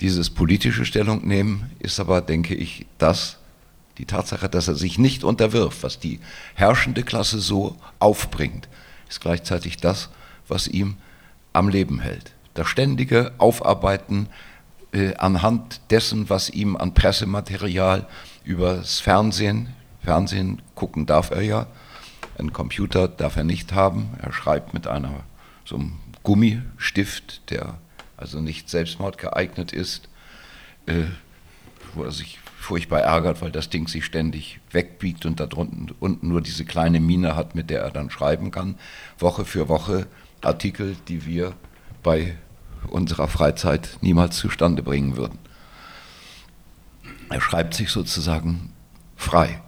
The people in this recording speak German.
Dieses politische Stellung nehmen ist aber, denke ich, das, die Tatsache, dass er sich nicht unterwirft, was die herrschende Klasse so aufbringt, ist gleichzeitig das, was ihm am Leben hält. Das ständige Aufarbeiten äh, anhand dessen, was ihm an Pressematerial übers Fernsehen, Fernsehen gucken darf er ja, einen Computer darf er nicht haben. Er schreibt mit einer so einem Gummistift, der also nicht selbstmordgeeignet ist, äh, wo er sich furchtbar ärgert, weil das Ding sich ständig wegbiegt und da drunten unten nur diese kleine Mine hat, mit der er dann schreiben kann. Woche für Woche Artikel, die wir bei unserer Freizeit niemals zustande bringen würden. Er schreibt sich sozusagen frei.